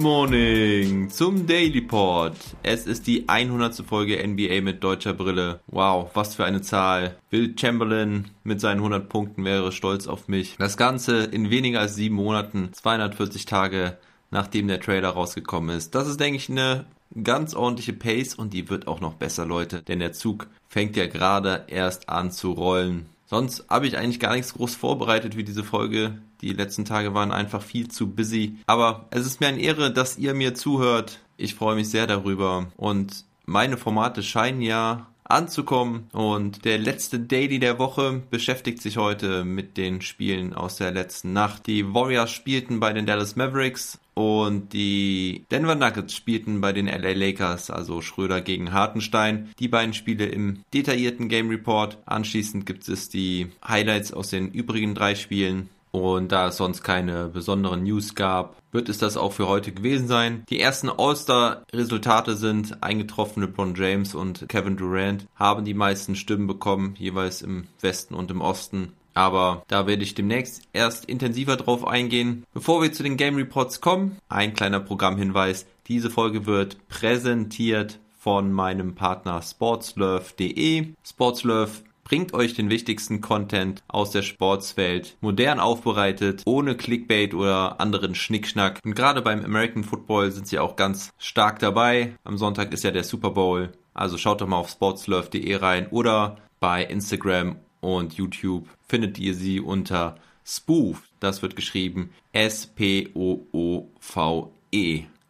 morning zum Daily Pod. Es ist die 100. Folge NBA mit deutscher Brille. Wow, was für eine Zahl. Will Chamberlain mit seinen 100 Punkten wäre stolz auf mich. Das Ganze in weniger als sieben Monaten, 240 Tage nachdem der Trailer rausgekommen ist. Das ist, denke ich, eine ganz ordentliche Pace und die wird auch noch besser, Leute. Denn der Zug fängt ja gerade erst an zu rollen. Sonst habe ich eigentlich gar nichts groß vorbereitet für diese Folge. Die letzten Tage waren einfach viel zu busy. Aber es ist mir eine Ehre, dass ihr mir zuhört. Ich freue mich sehr darüber. Und meine Formate scheinen ja anzukommen. Und der letzte Daily der Woche beschäftigt sich heute mit den Spielen aus der letzten Nacht. Die Warriors spielten bei den Dallas Mavericks und die Denver Nuggets spielten bei den LA Lakers, also Schröder gegen Hartenstein. Die beiden Spiele im detaillierten Game Report. Anschließend gibt es die Highlights aus den übrigen drei Spielen. Und da es sonst keine besonderen News gab, wird es das auch für heute gewesen sein. Die ersten All-Star-Resultate sind eingetroffen. LeBron James und Kevin Durant haben die meisten Stimmen bekommen, jeweils im Westen und im Osten. Aber da werde ich demnächst erst intensiver drauf eingehen. Bevor wir zu den Game Reports kommen, ein kleiner Programmhinweis. Diese Folge wird präsentiert von meinem Partner sportslove.de. Sportslove bringt euch den wichtigsten Content aus der Sportswelt, modern aufbereitet, ohne Clickbait oder anderen Schnickschnack. Und gerade beim American Football sind sie auch ganz stark dabei. Am Sonntag ist ja der Super Bowl. Also schaut doch mal auf sportslove.de rein oder bei Instagram und YouTube findet ihr sie unter Spoof. Das wird geschrieben S-P-O-O-V-E.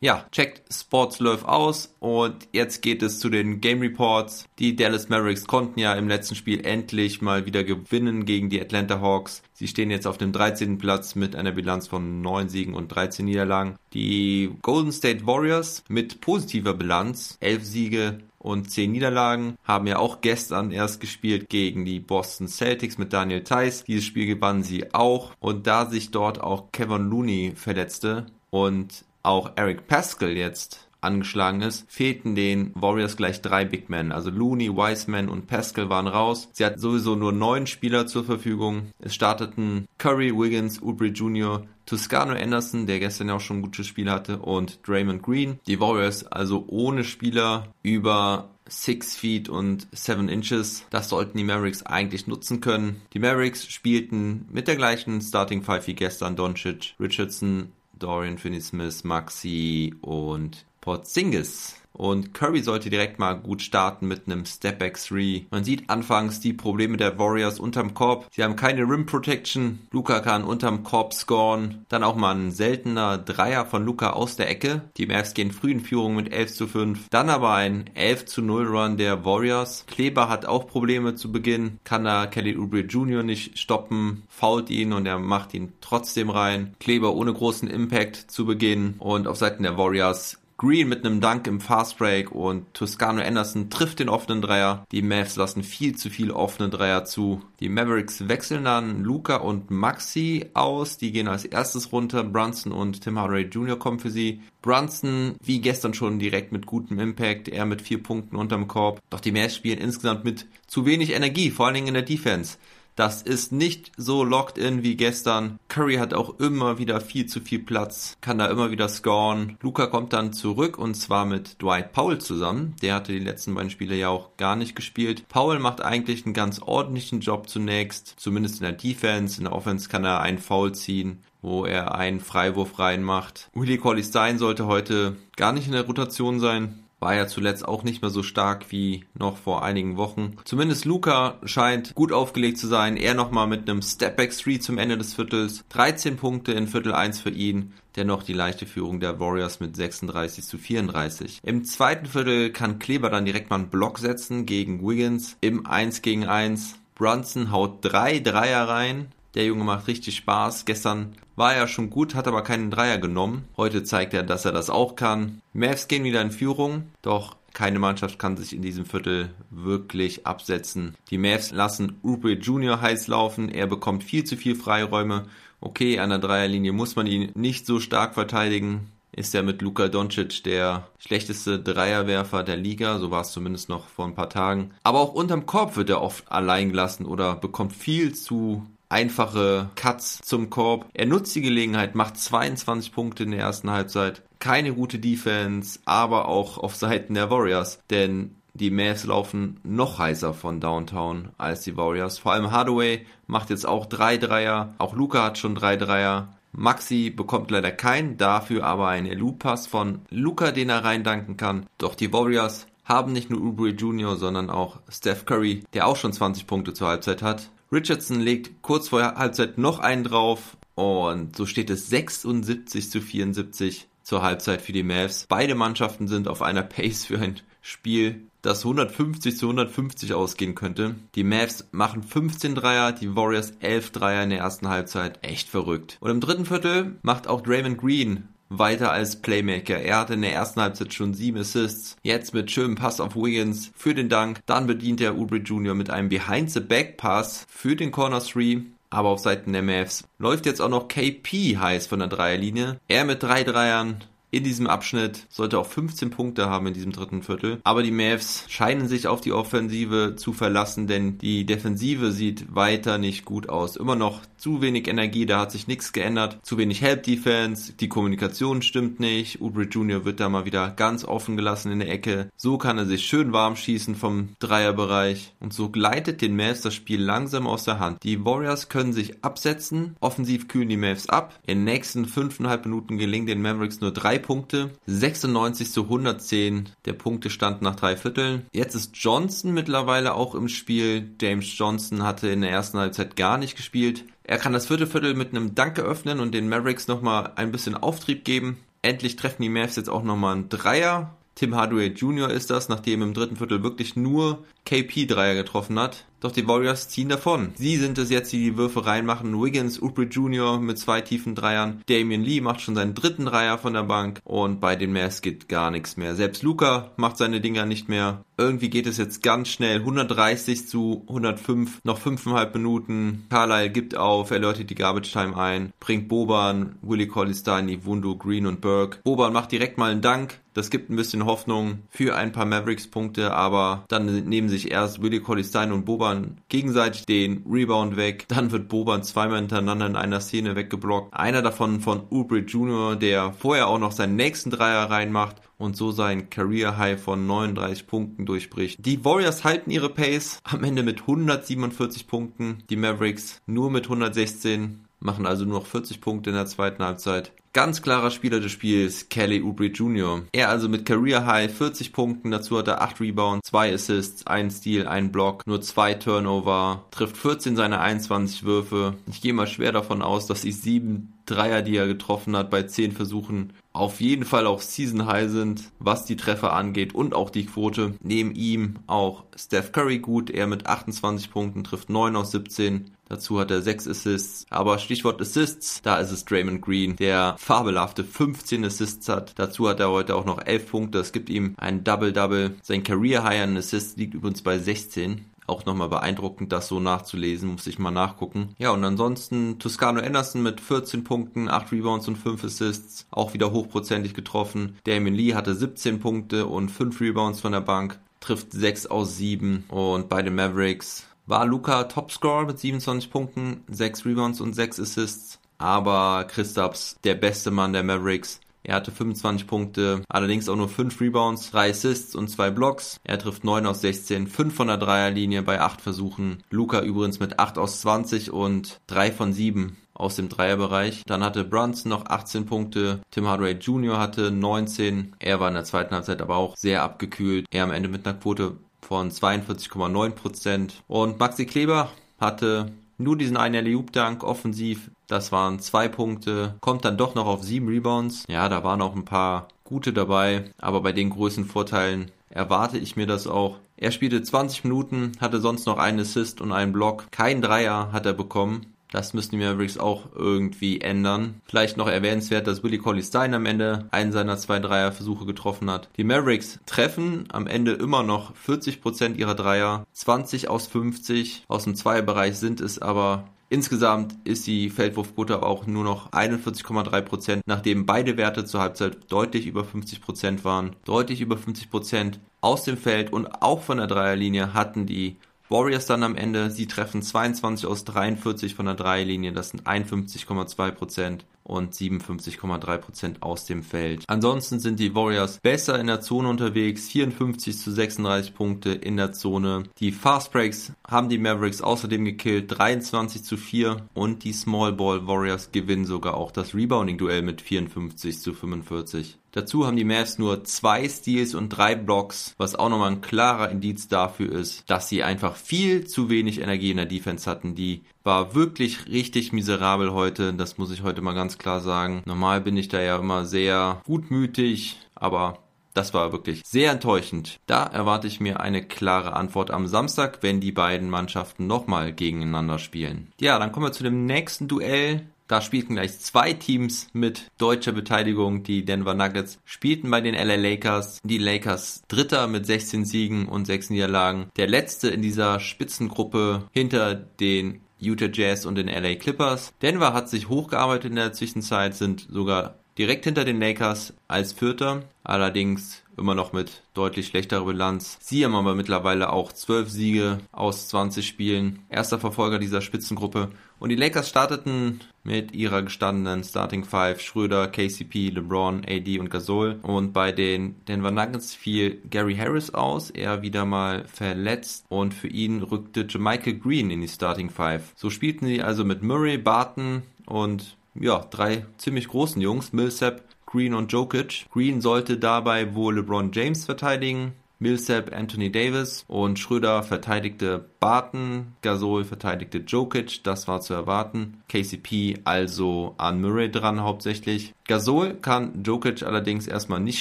Ja, checkt Sportslove aus und jetzt geht es zu den Game Reports. Die Dallas Mavericks konnten ja im letzten Spiel endlich mal wieder gewinnen gegen die Atlanta Hawks. Sie stehen jetzt auf dem 13. Platz mit einer Bilanz von 9 Siegen und 13 Niederlagen. Die Golden State Warriors mit positiver Bilanz, 11 Siege, und 10 Niederlagen. Haben ja auch gestern erst gespielt gegen die Boston Celtics mit Daniel Theiss. Dieses Spiel gewannen sie auch. Und da sich dort auch Kevin Looney verletzte und auch Eric Pascal jetzt angeschlagen ist, fehlten den Warriors gleich drei Big Men. Also Looney, Wiseman und Pascal waren raus. Sie hatten sowieso nur neun Spieler zur Verfügung. Es starteten Curry, Wiggins, Oubre Jr., Toscano Anderson, der gestern ja auch schon ein gutes Spiel hatte, und Draymond Green. Die Warriors also ohne Spieler über 6 Feet und 7 Inches. Das sollten die Mavericks eigentlich nutzen können. Die Mavericks spielten mit der gleichen Starting Five wie gestern Doncic, Richardson, Dorian Finney-Smith, Maxi und Porzingis. Und Curry sollte direkt mal gut starten mit einem Stepback 3. Man sieht anfangs die Probleme der Warriors unterm Korb. Sie haben keine Rim Protection. Luca kann unterm Korb scoren. Dann auch mal ein seltener Dreier von Luca aus der Ecke. Die Mavs gehen früh in Führung mit 11 zu 5. Dann aber ein 11 zu 0 Run der Warriors. Kleber hat auch Probleme zu Beginn. Kann da Kelly Oubre Jr. nicht stoppen. Fault ihn und er macht ihn trotzdem rein. Kleber ohne großen Impact zu Beginn. Und auf Seiten der Warriors Green mit einem Dank im Fastbreak und Toscano Anderson trifft den offenen Dreier. Die Mavs lassen viel zu viele offene Dreier zu. Die Mavericks wechseln dann Luca und Maxi aus. Die gehen als erstes runter. Brunson und Tim Hardaway Jr. kommen für sie. Brunson, wie gestern schon, direkt mit gutem Impact. Er mit vier Punkten unterm Korb. Doch die Mavs spielen insgesamt mit zu wenig Energie, vor allen Dingen in der Defense. Das ist nicht so locked in wie gestern. Curry hat auch immer wieder viel zu viel Platz, kann da immer wieder scoren. Luca kommt dann zurück und zwar mit Dwight Powell zusammen. Der hatte die letzten beiden Spiele ja auch gar nicht gespielt. Powell macht eigentlich einen ganz ordentlichen Job zunächst, zumindest in der Defense. In der Offense kann er einen Foul ziehen wo er einen Freiwurf reinmacht. Willie Colley Stein sollte heute gar nicht in der Rotation sein war ja zuletzt auch nicht mehr so stark wie noch vor einigen Wochen. Zumindest Luca scheint gut aufgelegt zu sein. Er nochmal mit einem Stepback 3 zum Ende des Viertels. 13 Punkte in Viertel 1 für ihn. Dennoch die leichte Führung der Warriors mit 36 zu 34. Im zweiten Viertel kann Kleber dann direkt mal einen Block setzen gegen Wiggins im 1 gegen 1. Brunson haut drei Dreier rein. Der Junge macht richtig Spaß. Gestern war er schon gut, hat aber keinen Dreier genommen. Heute zeigt er, dass er das auch kann. Mavs gehen wieder in Führung, doch Keine Mannschaft kann sich in diesem Viertel wirklich absetzen. Die Mavs lassen Oubre Jr. heiß laufen. Er bekommt viel zu viel Freiräume. Okay, an der Dreierlinie muss man ihn nicht so stark verteidigen ist er mit Luka Doncic der schlechteste Dreierwerfer der Liga, so war es zumindest noch vor ein paar Tagen. Aber auch unterm Korb wird er oft allein gelassen oder bekommt viel zu einfache Cuts zum Korb. Er nutzt die Gelegenheit, macht 22 Punkte in der ersten Halbzeit. Keine gute Defense, aber auch auf Seiten der Warriors, denn die Mavs laufen noch heißer von Downtown als die Warriors. Vor allem Hardaway macht jetzt auch drei Dreier. Auch Luca hat schon drei Dreier. Maxi bekommt leider keinen, dafür aber einen Elu-Pass von Luca, den er reindanken kann. Doch die Warriors haben nicht nur Oubre Jr., sondern auch Steph Curry, der auch schon 20 Punkte zur Halbzeit hat. Richardson legt kurz vor Halbzeit noch einen drauf und so steht es 76 zu 74 zur Halbzeit für die Mavs. Beide Mannschaften sind auf einer Pace für ein Spiel, das 150 zu 150 ausgehen könnte. Die Mavs machen 15 Dreier, die Warriors 11 Dreier in der ersten Halbzeit. Echt verrückt. Und im dritten Viertel macht auch Draymond Green weiter als Playmaker. Er hatte in der ersten Halbzeit schon sieben Assists. Jetzt mit schönem Pass auf Wiggins für den Dank. Dann bedient er Oubre Jr. mit einem Behind-the-Back-Pass für den Corner 3. Aber auf Seiten der Mavs läuft jetzt auch noch KP heiß von der Dreierlinie. Er mit drei Dreiern, in diesem Abschnitt, sollte auch 15 Punkte haben in diesem dritten Viertel. Aber die Mavs scheinen sich auf die Offensive zu verlassen, denn die Defensive sieht weiter nicht gut aus. Immer noch zu wenig Energie, da hat sich nichts geändert. Zu wenig Help Defense, die Kommunikation stimmt nicht. Ubre Jr. wird da mal wieder ganz offen gelassen in der Ecke. So kann er sich schön warm schießen vom Dreierbereich. Und so gleitet den Mavs das Spiel langsam aus der Hand. Die Warriors können sich absetzen. Offensiv kühlen die Mavs ab. In den nächsten fünfeinhalb Minuten gelingt den Mavericks nur drei Punkte. 96 zu 110 der Punktestand nach drei Vierteln. Jetzt ist Johnson mittlerweile auch im Spiel. James Johnson hatte in der ersten Halbzeit gar nicht gespielt. Er kann das vierte Viertel mit einem Dank eröffnen und den Mavericks nochmal ein bisschen Auftrieb geben. Endlich treffen die Mavs jetzt auch nochmal einen Dreier. Tim Hardaway Jr. ist das, nachdem im dritten Viertel wirklich nur KP Dreier getroffen hat. Doch die Warriors ziehen davon. Sie sind es jetzt, die die Würfe reinmachen. Wiggins, Oubre Jr. mit zwei tiefen Dreiern. Damian Lee macht schon seinen dritten Dreier von der Bank. Und bei den Mavs geht gar nichts mehr. Selbst Luca macht seine Dinger nicht mehr. Irgendwie geht es jetzt ganz schnell. 130 zu 105. Noch 5,5 Minuten. Carlyle gibt auf. Er läutet die Garbage Time ein. Bringt Boban, Willie Collistani, Wundu, Green und Burke. Boban macht direkt mal einen Dank. Das gibt ein bisschen Hoffnung für ein paar Mavericks-Punkte, aber dann nehmen sich erst Willie Collistine und Boban Boban gegenseitig den Rebound weg. Dann wird Boban zweimal hintereinander in einer Szene weggeblockt. Einer davon von Oubre Jr., der vorher auch noch seinen nächsten Dreier reinmacht und so sein Career High von 39 Punkten durchbricht. Die Warriors halten ihre Pace am Ende mit 147 Punkten, die Mavericks nur mit 116 machen also nur noch 40 Punkte in der zweiten Halbzeit. Ganz klarer Spieler des Spiels, Kelly Oubre Jr. Er also mit Career High 40 Punkten, dazu hat er 8 Rebounds, 2 Assists, 1 Steal, 1 Block, nur 2 Turnover, trifft 14 seiner 21 Würfe. Ich gehe mal schwer davon aus, dass die 7 Dreier, die er getroffen hat bei 10 Versuchen, auf jeden Fall auch Season High sind, was die Treffer angeht und auch die Quote. Neben ihm auch Steph Curry gut, er mit 28 Punkten trifft 9 aus 17. Dazu hat er 6 Assists. Aber Stichwort Assists, da ist es Draymond Green, der fabelhafte 15 Assists hat. Dazu hat er heute auch noch 11 Punkte. Das gibt ihm ein Double-Double. Sein Career High an Assists liegt übrigens bei 16 auch nochmal beeindruckend, das so nachzulesen, muss ich mal nachgucken. Ja, und ansonsten Toscano Anderson mit 14 Punkten, 8 Rebounds und 5 Assists, auch wieder hochprozentig getroffen. Damien Lee hatte 17 Punkte und 5 Rebounds von der Bank, trifft 6 aus 7 und bei den Mavericks war Luca Topscorer mit 27 Punkten, 6 Rebounds und 6 Assists. Aber Christaps, der beste Mann der Mavericks, er hatte 25 Punkte, allerdings auch nur 5 Rebounds, 3 Assists und 2 Blocks. Er trifft 9 aus 16, 5 von der Dreierlinie bei 8 Versuchen. Luca übrigens mit 8 aus 20 und 3 von 7 aus dem Dreierbereich. Dann hatte Brunson noch 18 Punkte. Tim Hardaway Jr. hatte 19. Er war in der zweiten Halbzeit aber auch sehr abgekühlt. Er am Ende mit einer Quote von 42,9%. Und Maxi Kleber hatte nur diesen einen Alley-Oop-Dank offensiv. Das waren zwei Punkte. Kommt dann doch noch auf sieben Rebounds. Ja, da waren auch ein paar gute dabei. Aber bei den größten Vorteilen erwarte ich mir das auch. Er spielte 20 Minuten, hatte sonst noch einen Assist und einen Block. Kein Dreier hat er bekommen. Das müssen die Mavericks auch irgendwie ändern. Vielleicht noch erwähnenswert, dass Willie Colley Stein am Ende einen seiner zwei Dreierversuche getroffen hat. Die Mavericks treffen am Ende immer noch 40% ihrer Dreier, 20 aus 50. Aus dem Zweierbereich sind es aber Insgesamt ist die Feldwurfquote auch nur noch 41,3 Prozent, nachdem beide Werte zur Halbzeit deutlich über 50 Prozent waren. Deutlich über 50 Prozent aus dem Feld und auch von der Dreierlinie hatten die Warriors dann am Ende. Sie treffen 22 aus 43 von der Dreierlinie, das sind 51,2 Prozent und 57,3% aus dem Feld. Ansonsten sind die Warriors besser in der Zone unterwegs, 54 zu 36 Punkte in der Zone. Die Fast Breaks haben die Mavericks außerdem gekillt, 23 zu 4 und die Small Ball Warriors gewinnen sogar auch das Rebounding-Duell mit 54 zu 45. Dazu haben die Mavs nur zwei Steals und drei Blocks, was auch nochmal ein klarer Indiz dafür ist, dass sie einfach viel zu wenig Energie in der Defense hatten. Die war wirklich richtig miserabel heute. Das muss ich heute mal ganz klar sagen. Normal bin ich da ja immer sehr gutmütig, aber das war wirklich sehr enttäuschend. Da erwarte ich mir eine klare Antwort am Samstag, wenn die beiden Mannschaften nochmal gegeneinander spielen. Ja, dann kommen wir zu dem nächsten Duell. Da spielten gleich zwei Teams mit deutscher Beteiligung. Die Denver Nuggets spielten bei den LA Lakers. Die Lakers Dritter mit 16 Siegen und 6 Niederlagen. Der letzte in dieser Spitzengruppe hinter den Utah Jazz und den LA Clippers. Denver hat sich hochgearbeitet in der Zwischenzeit, sind sogar direkt hinter den Lakers als Vierter, allerdings immer noch mit deutlich schlechterer Bilanz. Sie haben aber mittlerweile auch 12 Siege aus 20 Spielen. Erster Verfolger dieser Spitzengruppe. Und die Lakers starteten mit ihrer gestandenen Starting Five Schröder, KCP, LeBron, AD und Gasol. Und bei den Denver Nuggets fiel Gary Harris aus, er wieder mal verletzt und für ihn rückte Jermichael Green in die Starting Five. So spielten sie also mit Murray, Barton und ja, drei ziemlich großen Jungs, Millsap, Green und Jokic. Green sollte dabei wohl LeBron James verteidigen. Millsap Anthony Davis und Schröder verteidigte Barton, Gasol verteidigte Jokic, das war zu erwarten. KCP also an Murray dran hauptsächlich. Gasol kann Jokic allerdings erstmal nicht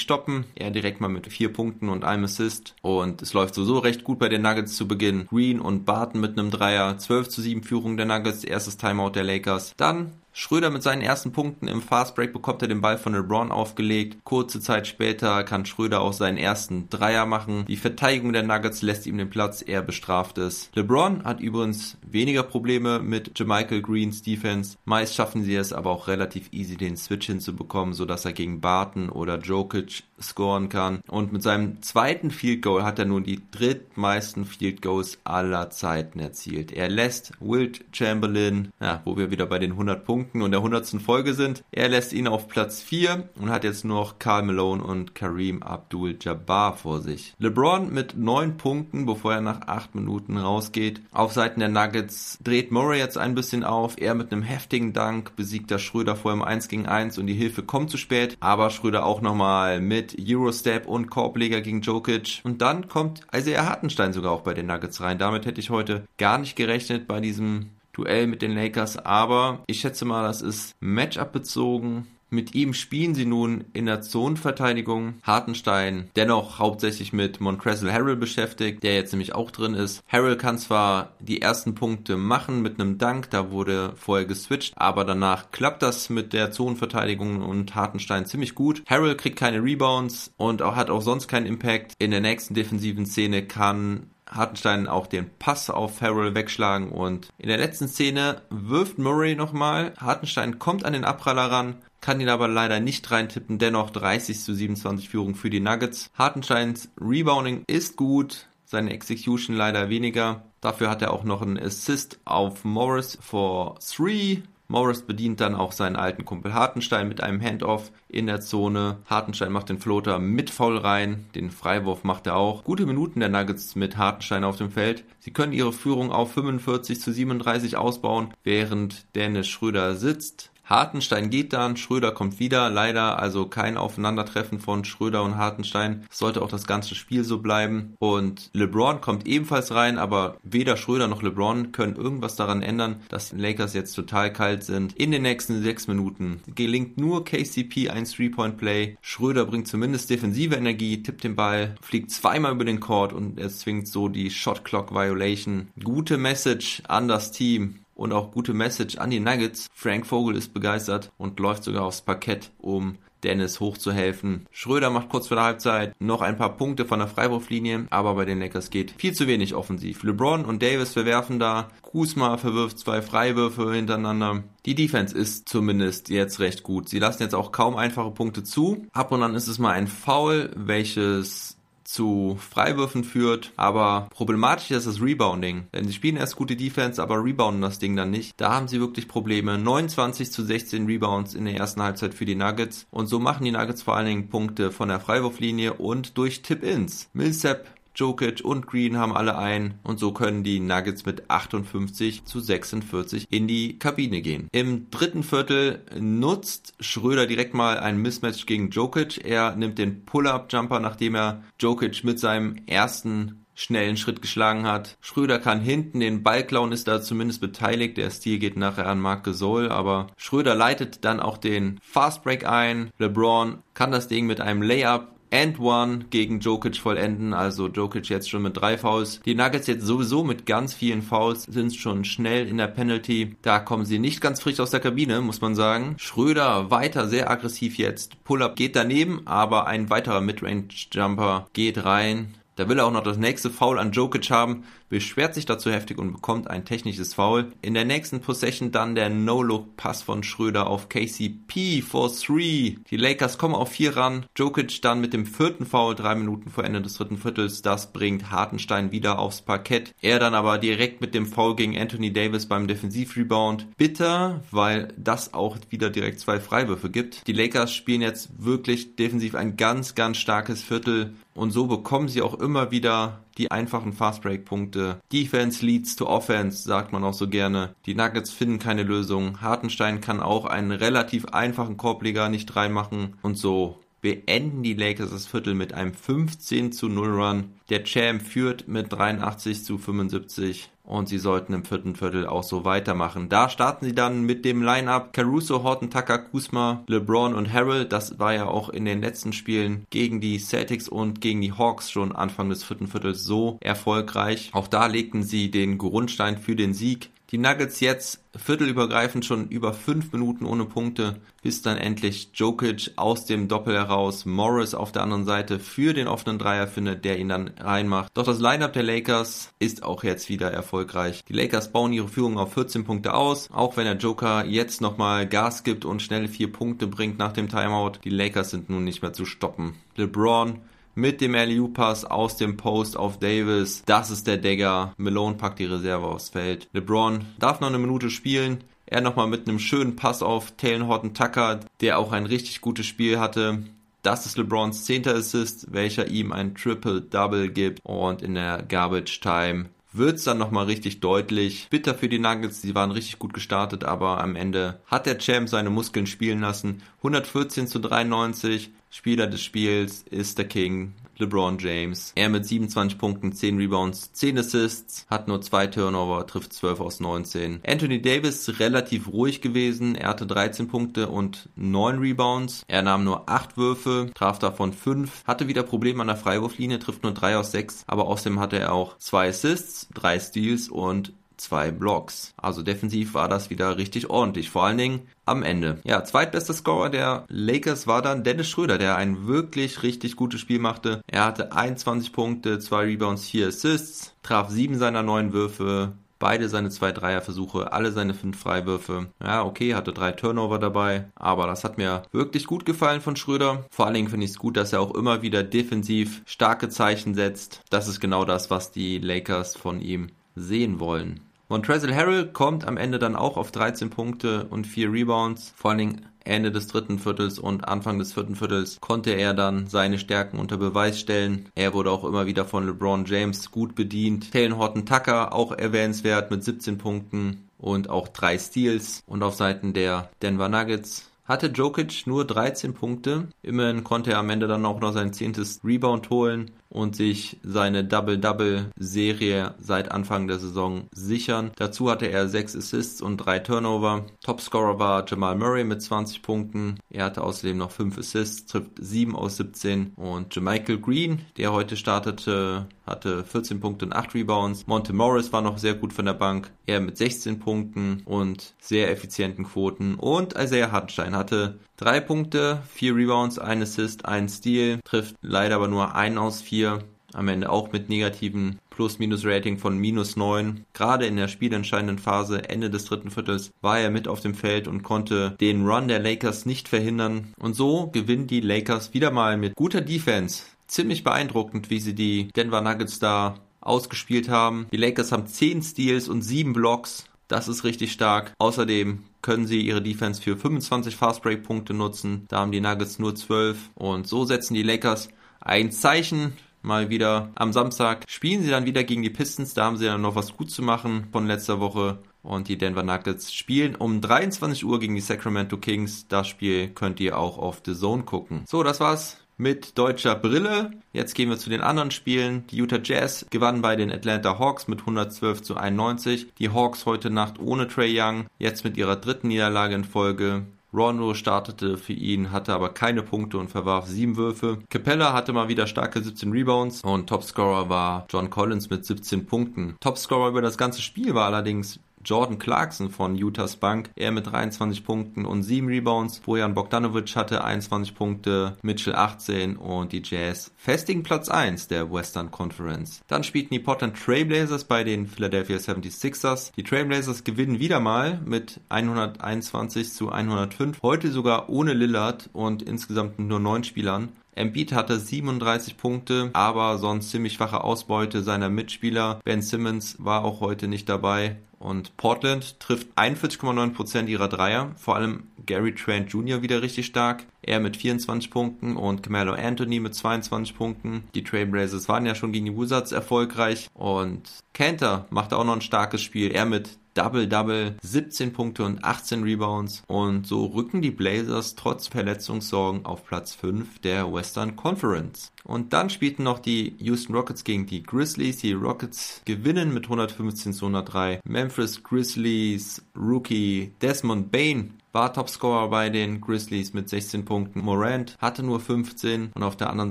stoppen. Er direkt mal mit vier Punkten und einem Assist. Und es läuft sowieso recht gut bei den Nuggets zu Beginn. Green und Barton mit einem Dreier. 12 zu 7 Führung der Nuggets. Erstes Timeout der Lakers. Dann Schröder mit seinen ersten Punkten im Fastbreak bekommt er den Ball von LeBron aufgelegt. Kurze Zeit später kann Schröder auch seinen ersten Dreier machen. Die Verteidigung der Nuggets lässt ihm den Platz, er bestraft es. LeBron hat übrigens weniger Probleme mit Jermichael Greens Defense. Meist schaffen sie es aber auch relativ easy den Switch hinzubekommen, sodass er gegen Barton oder Jokic scoren kann. Und mit seinem zweiten Field Goal hat er nun die drittmeisten Field Goals aller Zeiten erzielt. Er lässt Wilt Chamberlain, ja, wo wir wieder bei den 100 Punkten und der 100. Folge sind, er lässt ihn auf Platz 4 und hat jetzt noch Karl Malone und Kareem Abdul-Jabbar vor sich. LeBron mit 9 Punkten, bevor er nach 8 Minuten rausgeht. Auf Seiten der Nuggets dreht Murray jetzt ein bisschen auf. Er mit einem heftigen Dank besiegt der Schröder vor im 1 gegen 1 und die Hilfe kommt zu spät. Aber Schröder auch nochmal mit Eurostep und Korbleger gegen Jokic. Und dann kommt Isaiah Hartenstein sogar auch bei den Nuggets rein. Damit hätte ich heute gar nicht gerechnet bei diesem Duell mit den Lakers, aber ich schätze mal, das ist Matchup bezogen mit ihm spielen sie nun in der Zonenverteidigung. Hartenstein dennoch hauptsächlich mit Montrezl Harrell beschäftigt, der jetzt nämlich auch drin ist. Harrell kann zwar die ersten Punkte machen mit einem Dank, da wurde vorher geswitcht, aber danach klappt das mit der Zonenverteidigung und Hartenstein ziemlich gut. Harrell kriegt keine Rebounds und auch, hat auch sonst keinen Impact. In der nächsten defensiven Szene kann Hartenstein auch den Pass auf Farrell wegschlagen und in der letzten Szene wirft Murray nochmal. Hartenstein kommt an den Abpraller ran, kann ihn aber leider nicht reintippen. Dennoch 30 zu 27 Führung für die Nuggets. Hartensteins Rebounding ist gut, seine Execution leider weniger. Dafür hat er auch noch einen Assist auf Morris for 3. Morris bedient dann auch seinen alten Kumpel Hartenstein mit einem Handoff in der Zone. Hartenstein macht den Floater mit Foul rein. Den Freiwurf macht er auch. Gute Minuten der Nuggets mit Hartenstein auf dem Feld. Sie können ihre Führung auf 45 zu 37 ausbauen, während Dennis Schröder sitzt. Hartenstein geht dann, Schröder kommt wieder, leider also kein Aufeinandertreffen von Schröder und Hartenstein. Sollte auch das ganze Spiel so bleiben. Und LeBron kommt ebenfalls rein, aber weder Schröder noch LeBron können irgendwas daran ändern, dass die Lakers jetzt total kalt sind. In den nächsten sechs Minuten gelingt nur KCP ein Three-Point-Play. Schröder bringt zumindest defensive Energie, tippt den Ball, fliegt zweimal über den Court und es zwingt so die Shot Clock Violation. Gute Message an das Team und auch gute Message an die Nuggets. Frank Vogel ist begeistert und läuft sogar aufs Parkett, um Dennis hochzuhelfen. Schröder macht kurz vor der Halbzeit noch ein paar Punkte von der Freiwurflinie, aber bei den Lakers geht viel zu wenig offensiv. LeBron und Davis verwerfen da. Kuzma verwirft zwei Freiwürfe hintereinander. Die Defense ist zumindest jetzt recht gut. Sie lassen jetzt auch kaum einfache Punkte zu. Ab und an ist es mal ein Foul, welches zu Freiwürfen führt, aber problematisch ist das Rebounding, denn sie spielen erst gute Defense, aber rebounden das Ding dann nicht. Da haben sie wirklich Probleme. 29 zu 16 Rebounds in der ersten Halbzeit für die Nuggets und so machen die Nuggets vor allen Dingen Punkte von der Freiwurflinie und durch Tip-Ins. Millsap Jokic und Green haben alle ein und so können die Nuggets mit 58 zu 46 in die Kabine gehen. Im dritten Viertel nutzt Schröder direkt mal ein Mismatch gegen Jokic. Er nimmt den Pull-Up-Jumper, nachdem er Jokic mit seinem ersten schnellen Schritt geschlagen hat. Schröder kann hinten den Ball klauen, ist da zumindest beteiligt. Der Stil geht nachher an Marc Gasol, aber Schröder leitet dann auch den Fast Break ein. LeBron kann das Ding mit einem Layup and one gegen Jokic vollenden. Also Jokic jetzt schon mit drei Fouls. Die Nuggets jetzt sowieso mit ganz vielen Fouls sind schon schnell in der Penalty. Da kommen sie nicht ganz frisch aus der Kabine, muss man sagen. Schröder weiter sehr aggressiv jetzt. Pull-up geht daneben, aber ein weiterer Midrange-Jumper geht rein. Da will er auch noch das nächste Foul an Jokic haben, beschwert sich dazu heftig und bekommt ein technisches Foul. In der nächsten Possession dann der No-Look-Pass von Schröder auf KCP for 3. Die Lakers kommen auf 4 ran. Jokic dann mit dem vierten Foul drei Minuten vor Ende des dritten Viertels. Das bringt Hartenstein wieder aufs Parkett. Er dann aber direkt mit dem Foul gegen Anthony Davis beim Defensivrebound. Bitter, weil das auch wieder direkt zwei Freiwürfe gibt. Die Lakers spielen jetzt wirklich defensiv ein ganz, ganz starkes Viertel. Und so bekommen sie auch immer wieder die einfachen Fastbreak-Punkte. Defense leads to Offense, sagt man auch so gerne. Die Nuggets finden keine Lösung. Hartenstein kann auch einen relativ einfachen Korbleger nicht reinmachen. Und so beenden die Lakers das Viertel mit einem 15 zu 0 Run. Der Champ führt mit 83 zu 75 und sie sollten im vierten Viertel auch so weitermachen. Da starten sie dann mit dem Line-Up Caruso, Horton, Tucker, Kuzma, LeBron und Harrell. Das war ja auch in den letzten Spielen gegen die Celtics und gegen die Hawks schon Anfang des vierten Viertels so erfolgreich. Auch da legten sie den Grundstein für den Sieg. Die Nuggets jetzt viertelübergreifend schon über fünf Minuten ohne Punkte, bis dann endlich Jokic aus dem Doppel heraus Morris auf der anderen Seite für den offenen Dreier findet, der ihn dann reinmacht. Doch das Lineup der Lakers ist auch jetzt wieder erfolgreich. Die Lakers bauen ihre Führung auf 14 Punkte aus, auch wenn der Joker jetzt nochmal Gas gibt und schnell vier Punkte bringt nach dem Timeout. Die Lakers sind nun nicht mehr zu stoppen. LeBron mit dem LU-Pass aus dem Post auf Davis. Das ist der Dagger. Malone packt die Reserve aufs Feld. LeBron darf noch eine Minute spielen. Er nochmal mit einem schönen Pass auf Taylor Horton Tucker, der auch ein richtig gutes Spiel hatte. Das ist LeBrons zehnter Assist, welcher ihm ein Triple-Double gibt. Und in der Garbage Time wird es dann nochmal richtig deutlich. Bitter für die Nuggets, die waren richtig gut gestartet, aber am Ende hat der Champ seine Muskeln spielen lassen. 114 zu 93. Spieler des Spiels ist der King, LeBron James. Er mit 27 Punkten, 10 Rebounds, 10 Assists, hat nur 2 Turnover, trifft 12 aus 19. Anthony Davis relativ ruhig gewesen. Er hatte 13 Punkte und 9 Rebounds. Er nahm nur 8 Würfe, traf davon 5, hatte wieder Probleme an der Freiwurflinie, trifft nur 3 aus 6, aber außerdem hatte er auch 2 Assists, 3 Steals und zwei Blocks. Also defensiv war das wieder richtig ordentlich. Vor allen Dingen am Ende. Ja, zweitbester Scorer der Lakers war dann Dennis Schröder, der ein wirklich richtig gutes Spiel machte. Er hatte 21 Punkte, 2 Rebounds, 4 Assists, traf 7 seiner 9 Würfe, beide seine zwei Dreierversuche, alle seine fünf Freiwürfe. Ja, okay, hatte drei Turnover dabei, aber das hat mir wirklich gut gefallen von Schröder. Vor allen Dingen finde ich es gut, dass er auch immer wieder defensiv starke Zeichen setzt. Das ist genau das, was die Lakers von ihm sehen wollen. Montrezl Harrell kommt am Ende dann auch auf 13 Punkte und 4 Rebounds. Vor allen Dingen Ende des dritten Viertels und Anfang des vierten Viertels konnte er dann seine Stärken unter Beweis stellen. Er wurde auch immer wieder von LeBron James gut bedient. Taylor Horton Tucker auch erwähnenswert mit 17 Punkten und auch drei Steals. Und auf Seiten der Denver Nuggets hatte Jokic nur 13 Punkte. Immerhin konnte er am Ende dann auch noch sein zehntes Rebound holen. Und sich seine Double-Double-Serie seit Anfang der Saison sichern. Dazu hatte er sechs Assists und drei Turnover. Topscorer war Jamal Murray mit 20 Punkten. Er hatte außerdem noch fünf Assists, trifft 7 aus 17 und Jamichael Green, der heute startete, hatte 14 Punkte und 8 Rebounds. Monte Morris war noch sehr gut von der Bank. Er mit 16 Punkten und sehr effizienten Quoten. Und Isaiah Hartenstein hatte 3 Punkte, 4 Rebounds, 1 Assist, 1 Steal. Trifft leider aber nur 1 aus 4. Am Ende auch mit negativen Plus-Minus-Rating von minus 9. Gerade in der spielentscheidenden Phase, Ende des dritten Viertels, war er mit auf dem Feld und konnte den Run der Lakers nicht verhindern. Und so gewinnen die Lakers wieder mal mit guter Defense ziemlich beeindruckend, wie sie die Denver Nuggets da ausgespielt haben. Die Lakers haben 10 Steals und 7 Blocks. Das ist richtig stark. Außerdem können sie ihre Defense für 25 Fastbreak-Punkte nutzen. Da haben die Nuggets nur 12. Und so setzen die Lakers ein Zeichen mal wieder. Am Samstag spielen sie dann wieder gegen die Pistons. Da haben sie dann noch was gut zu machen von letzter Woche. Und die Denver Nuggets spielen um 23 Uhr gegen die Sacramento Kings. Das Spiel könnt ihr auch auf The Zone gucken. So, das war's mit deutscher Brille. Jetzt gehen wir zu den anderen Spielen. Die Utah Jazz gewannen bei den Atlanta Hawks mit 112 zu 91. Die Hawks heute Nacht ohne Trey Young, jetzt mit ihrer dritten Niederlage in Folge. Rondo startete für ihn, hatte aber keine Punkte und verwarf sieben Würfe. Capella hatte mal wieder starke 17 Rebounds und Topscorer war John Collins mit 17 Punkten. Topscorer über das ganze Spiel war allerdings Jordan Clarkson von Utahs Bank, er mit 23 Punkten und 7 Rebounds. Bojan Bogdanovic hatte 21 Punkte, Mitchell 18 und die Jazz festigen Platz 1 der Western Conference. Dann spielten die Portland Trailblazers bei den Philadelphia 76ers. Die Trailblazers gewinnen wieder mal mit 121 zu 105. Heute sogar ohne Lillard und insgesamt nur 9 Spielern. Embiid hatte 37 Punkte, aber sonst ziemlich schwache Ausbeute seiner Mitspieler. Ben Simmons war auch heute nicht dabei. Und Portland trifft 41,9% ihrer Dreier, vor allem Gary Trent Jr. wieder richtig stark. Er mit 24 Punkten und Camelo Anthony mit 22 Punkten. Die Trailblazers waren ja schon gegen die Wizards erfolgreich und Cantor macht auch noch ein starkes Spiel. Er mit Double-Double, 17 Punkte und 18 Rebounds. Und so rücken die Blazers trotz Verletzungssorgen auf Platz 5 der Western Conference. Und dann spielten noch die Houston Rockets gegen die Grizzlies. Die Rockets gewinnen mit 115 zu 103. Memphis Grizzlies Rookie Desmond Bain war Topscorer bei den Grizzlies mit 16 Punkten. Morant hatte nur 15 und auf der anderen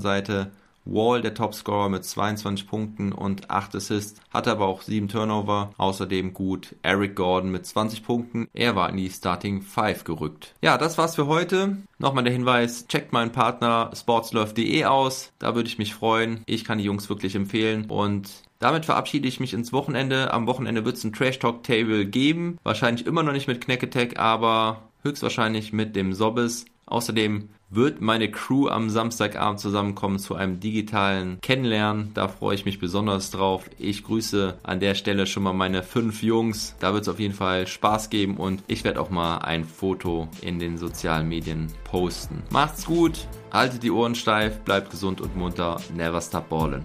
Seite Wall der Topscorer mit 22 Punkten und 8 Assists, hatte aber auch 7 Turnover. Außerdem gut Eric Gordon mit 20 Punkten. Er war in die Starting 5 gerückt. Ja, das war's für heute. Nochmal der Hinweis, checkt meinen Partner sportslove.de aus. Da würde ich mich freuen. Ich kann die Jungs wirklich empfehlen und damit verabschiede ich mich ins Wochenende. Am Wochenende wird es ein Trash Talk Table geben. Wahrscheinlich immer noch nicht mit Knack Attack, aber höchstwahrscheinlich mit dem Sobbes. Außerdem wird meine Crew am Samstagabend zusammenkommen zu einem digitalen Kennenlernen. Da freue ich mich besonders drauf. Ich grüße an der Stelle schon mal meine fünf Jungs. Da wird es auf jeden Fall Spaß geben und ich werde auch mal ein Foto in den sozialen Medien posten. Macht's gut, haltet die Ohren steif, bleibt gesund und munter. Never stop ballin'.